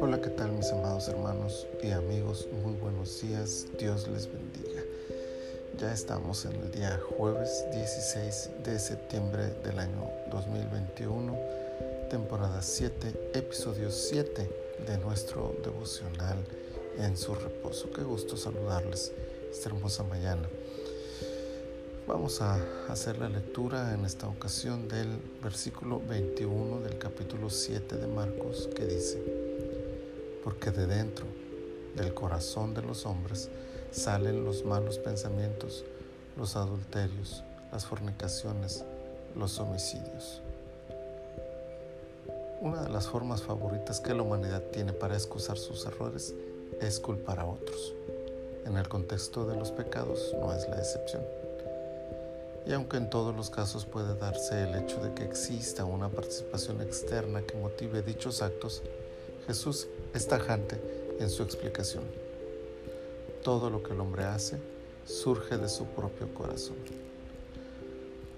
Hola, ¿qué tal mis amados hermanos y amigos? Muy buenos días, Dios les bendiga. Ya estamos en el día jueves 16 de septiembre del año 2021, temporada 7, episodio 7 de nuestro devocional en su reposo. Qué gusto saludarles esta hermosa mañana. Vamos a hacer la lectura en esta ocasión del versículo 21 del capítulo 7 de Marcos que dice, porque de dentro del corazón de los hombres salen los malos pensamientos, los adulterios, las fornicaciones, los homicidios. Una de las formas favoritas que la humanidad tiene para excusar sus errores es culpar a otros. En el contexto de los pecados no es la excepción. Y aunque en todos los casos puede darse el hecho de que exista una participación externa que motive dichos actos, Jesús es tajante en su explicación. Todo lo que el hombre hace surge de su propio corazón.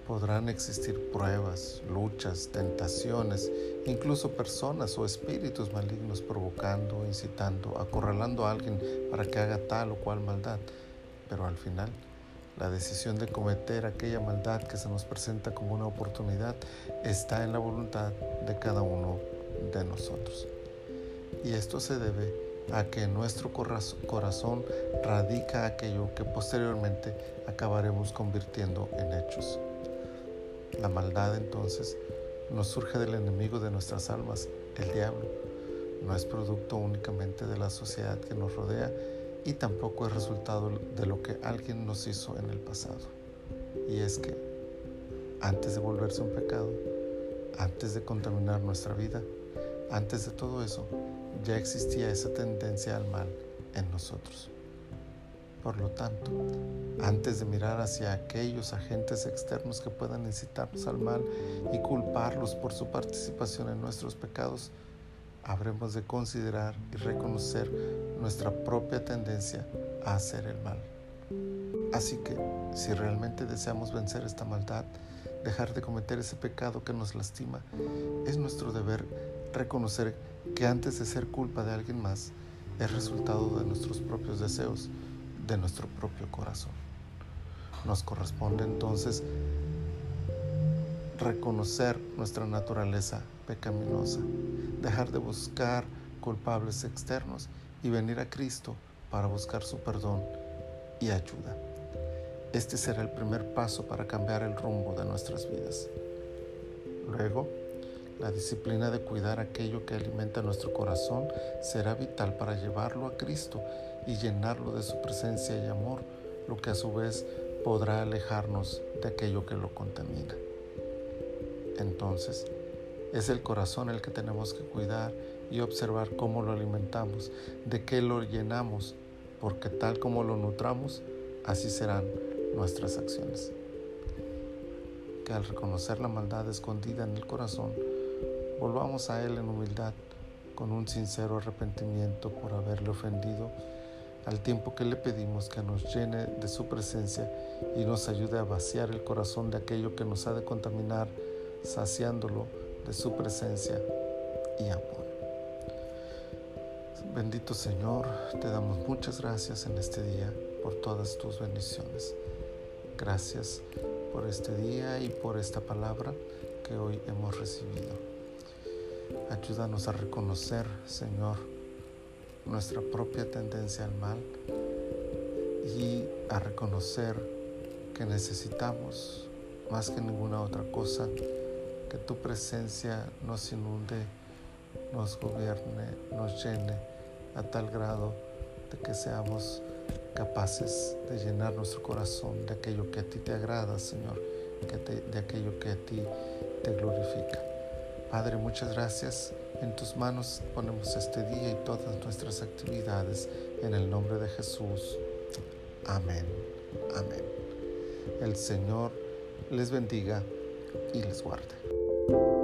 Podrán existir pruebas, luchas, tentaciones, incluso personas o espíritus malignos provocando, incitando, acorralando a alguien para que haga tal o cual maldad, pero al final la decisión de cometer aquella maldad que se nos presenta como una oportunidad está en la voluntad de cada uno de nosotros. Y esto se debe a que en nuestro corazón radica aquello que posteriormente acabaremos convirtiendo en hechos. La maldad entonces nos surge del enemigo de nuestras almas, el diablo. No es producto únicamente de la sociedad que nos rodea, y tampoco es resultado de lo que alguien nos hizo en el pasado. Y es que antes de volverse un pecado, antes de contaminar nuestra vida, antes de todo eso, ya existía esa tendencia al mal en nosotros. Por lo tanto, antes de mirar hacia aquellos agentes externos que puedan incitarnos al mal y culparlos por su participación en nuestros pecados, habremos de considerar y reconocer nuestra propia tendencia a hacer el mal. Así que, si realmente deseamos vencer esta maldad, dejar de cometer ese pecado que nos lastima, es nuestro deber reconocer que antes de ser culpa de alguien más, es resultado de nuestros propios deseos, de nuestro propio corazón. Nos corresponde entonces reconocer nuestra naturaleza pecaminosa, dejar de buscar culpables externos y venir a Cristo para buscar su perdón y ayuda. Este será el primer paso para cambiar el rumbo de nuestras vidas. Luego, la disciplina de cuidar aquello que alimenta nuestro corazón será vital para llevarlo a Cristo y llenarlo de su presencia y amor, lo que a su vez podrá alejarnos de aquello que lo contamina. Entonces, es el corazón el que tenemos que cuidar y observar cómo lo alimentamos, de qué lo llenamos, porque tal como lo nutramos, así serán nuestras acciones. Que al reconocer la maldad escondida en el corazón, volvamos a Él en humildad, con un sincero arrepentimiento por haberle ofendido, al tiempo que le pedimos que nos llene de su presencia y nos ayude a vaciar el corazón de aquello que nos ha de contaminar, saciándolo de su presencia y amor. Bendito Señor, te damos muchas gracias en este día por todas tus bendiciones. Gracias por este día y por esta palabra que hoy hemos recibido. Ayúdanos a reconocer, Señor, nuestra propia tendencia al mal y a reconocer que necesitamos más que ninguna otra cosa que tu presencia nos inunde, nos gobierne, nos llene a tal grado de que seamos capaces de llenar nuestro corazón de aquello que a ti te agrada, Señor, de aquello que a ti te glorifica. Padre, muchas gracias. En tus manos ponemos este día y todas nuestras actividades en el nombre de Jesús. Amén. Amén. El Señor les bendiga y les guarde.